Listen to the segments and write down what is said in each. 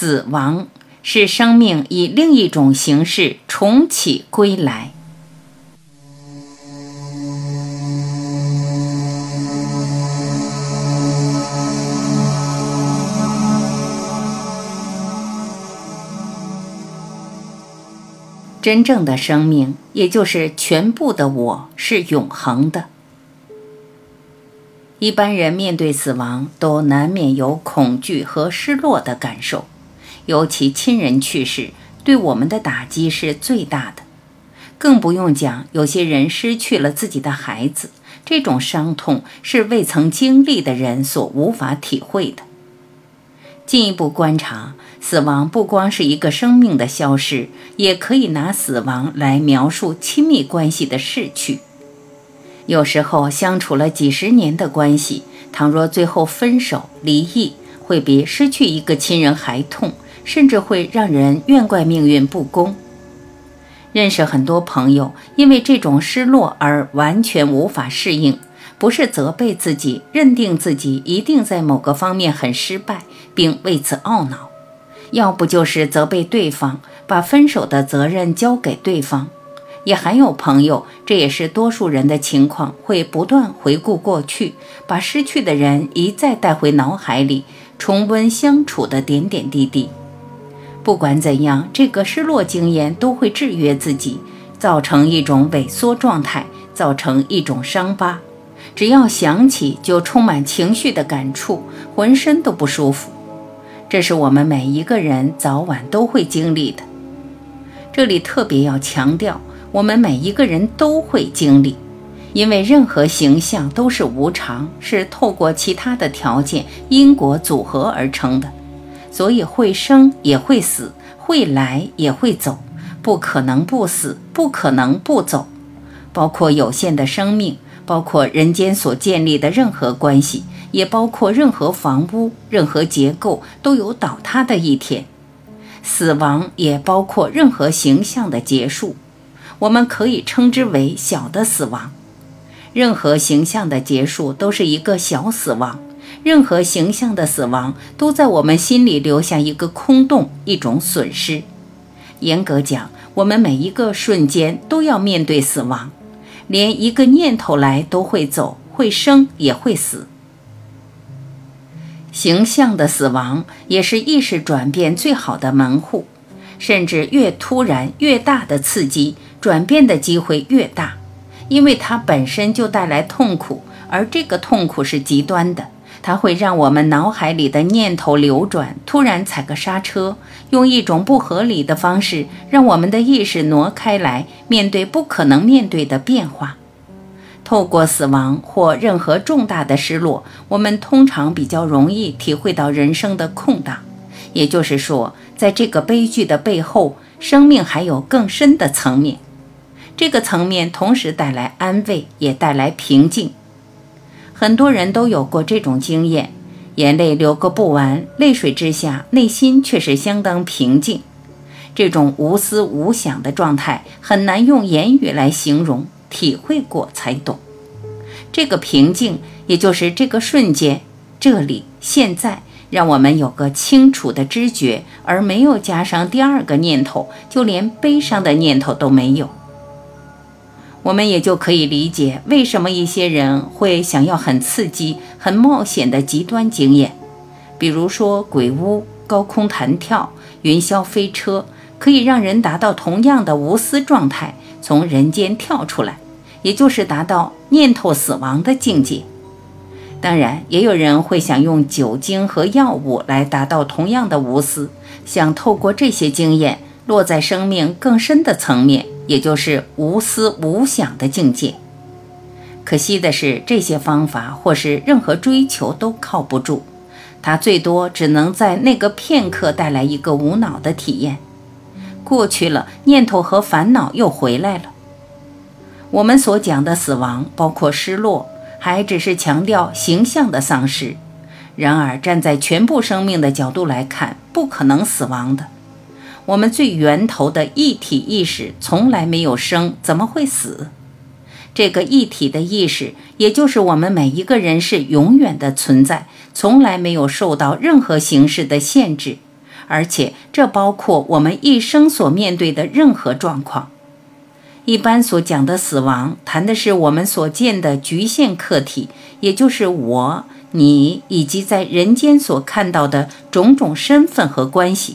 死亡是生命以另一种形式重启归来。真正的生命，也就是全部的我，是永恒的。一般人面对死亡，都难免有恐惧和失落的感受，尤其亲人去世，对我们的打击是最大的。更不用讲，有些人失去了自己的孩子，这种伤痛是未曾经历的人所无法体会的。进一步观察，死亡不光是一个生命的消失，也可以拿死亡来描述亲密关系的逝去。有时候相处了几十年的关系，倘若最后分手离异，会比失去一个亲人还痛，甚至会让人怨怪命运不公。认识很多朋友，因为这种失落而完全无法适应，不是责备自己，认定自己一定在某个方面很失败，并为此懊恼；要不就是责备对方，把分手的责任交给对方。也还有朋友，这也是多数人的情况，会不断回顾过去，把失去的人一再带回脑海里，重温相处的点点滴滴。不管怎样，这个失落经验都会制约自己，造成一种萎缩状态，造成一种伤疤。只要想起，就充满情绪的感触，浑身都不舒服。这是我们每一个人早晚都会经历的。这里特别要强调。我们每一个人都会经历，因为任何形象都是无常，是透过其他的条件因果组合而成的，所以会生也会死，会来也会走，不可能不死，不可能不走。包括有限的生命，包括人间所建立的任何关系，也包括任何房屋、任何结构都有倒塌的一天。死亡也包括任何形象的结束。我们可以称之为小的死亡，任何形象的结束都是一个小死亡，任何形象的死亡都在我们心里留下一个空洞，一种损失。严格讲，我们每一个瞬间都要面对死亡，连一个念头来都会走，会生也会死。形象的死亡也是意识转变最好的门户，甚至越突然越大的刺激。转变的机会越大，因为它本身就带来痛苦，而这个痛苦是极端的，它会让我们脑海里的念头流转，突然踩个刹车，用一种不合理的方式让我们的意识挪开来，面对不可能面对的变化。透过死亡或任何重大的失落，我们通常比较容易体会到人生的空档，也就是说，在这个悲剧的背后，生命还有更深的层面。这个层面同时带来安慰，也带来平静。很多人都有过这种经验，眼泪流个不完，泪水之下，内心却是相当平静。这种无思无想的状态很难用言语来形容，体会过才懂。这个平静，也就是这个瞬间，这里现在，让我们有个清楚的知觉，而没有加上第二个念头，就连悲伤的念头都没有。我们也就可以理解为什么一些人会想要很刺激、很冒险的极端经验，比如说鬼屋、高空弹跳、云霄飞车，可以让人达到同样的无私状态，从人间跳出来，也就是达到念头死亡的境界。当然，也有人会想用酒精和药物来达到同样的无私，想透过这些经验落在生命更深的层面。也就是无思无想的境界。可惜的是，这些方法或是任何追求都靠不住，它最多只能在那个片刻带来一个无脑的体验。过去了，念头和烦恼又回来了。我们所讲的死亡，包括失落，还只是强调形象的丧失。然而，站在全部生命的角度来看，不可能死亡的。我们最源头的一体意识从来没有生，怎么会死？这个一体的意识，也就是我们每一个人是永远的存在，从来没有受到任何形式的限制，而且这包括我们一生所面对的任何状况。一般所讲的死亡，谈的是我们所见的局限客体，也就是我、你以及在人间所看到的种种身份和关系。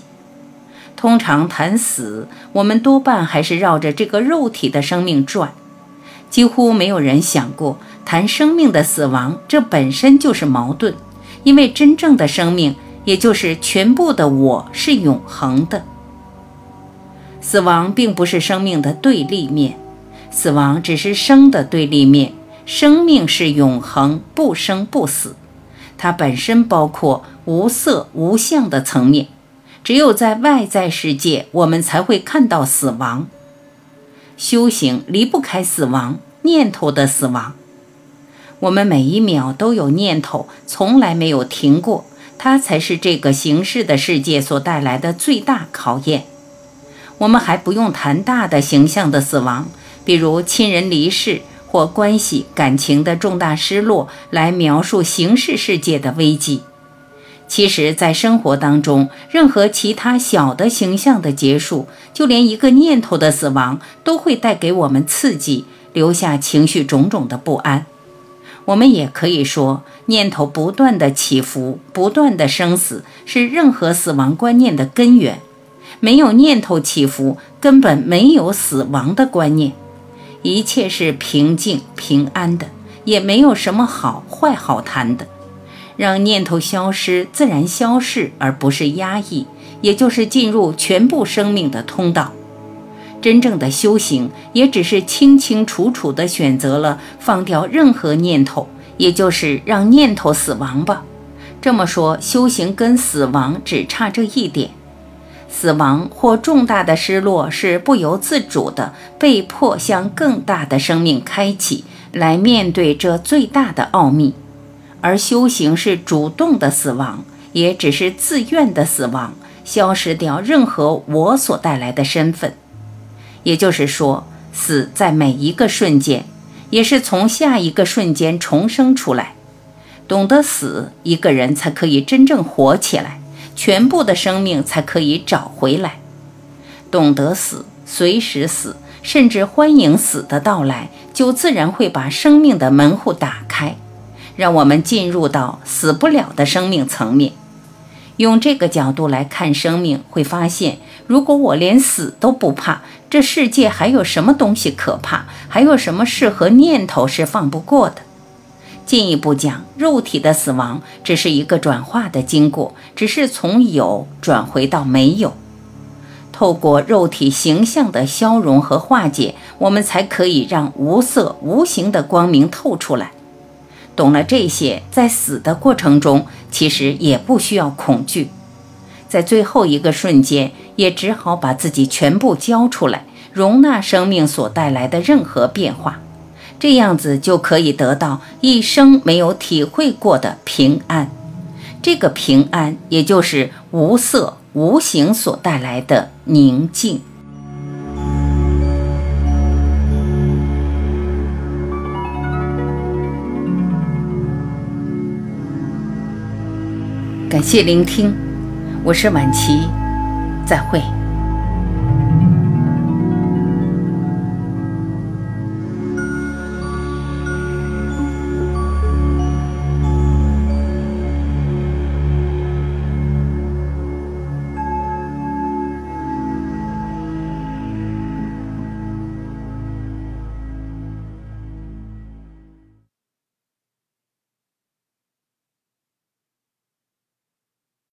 通常谈死，我们多半还是绕着这个肉体的生命转，几乎没有人想过谈生命的死亡，这本身就是矛盾，因为真正的生命，也就是全部的我是永恒的。死亡并不是生命的对立面，死亡只是生的对立面。生命是永恒，不生不死，它本身包括无色无相的层面。只有在外在世界，我们才会看到死亡。修行离不开死亡，念头的死亡。我们每一秒都有念头，从来没有停过，它才是这个形式的世界所带来的最大考验。我们还不用谈大的形象的死亡，比如亲人离世或关系感情的重大失落，来描述形式世界的危机。其实，在生活当中，任何其他小的形象的结束，就连一个念头的死亡，都会带给我们刺激，留下情绪种种的不安。我们也可以说，念头不断的起伏，不断的生死，是任何死亡观念的根源。没有念头起伏，根本没有死亡的观念，一切是平静平安的，也没有什么好坏好谈的。让念头消失，自然消逝，而不是压抑，也就是进入全部生命的通道。真正的修行，也只是清清楚楚地选择了放掉任何念头，也就是让念头死亡吧。这么说，修行跟死亡只差这一点。死亡或重大的失落是不由自主的，被迫向更大的生命开启，来面对这最大的奥秘；而修行是主动的死亡，也只是自愿的死亡，消失掉任何我所带来的身份。也就是说，死在每一个瞬间，也是从下一个瞬间重生出来。懂得死，一个人才可以真正活起来。全部的生命才可以找回来。懂得死，随时死，甚至欢迎死的到来，就自然会把生命的门户打开，让我们进入到死不了的生命层面。用这个角度来看生命，会发现，如果我连死都不怕，这世界还有什么东西可怕？还有什么事和念头是放不过的？进一步讲，肉体的死亡只是一个转化的经过，只是从有转回到没有。透过肉体形象的消融和化解，我们才可以让无色无形的光明透出来。懂了这些，在死的过程中，其实也不需要恐惧，在最后一个瞬间，也只好把自己全部交出来，容纳生命所带来的任何变化。这样子就可以得到一生没有体会过的平安，这个平安也就是无色无形所带来的宁静。感谢聆听，我是晚琪，再会。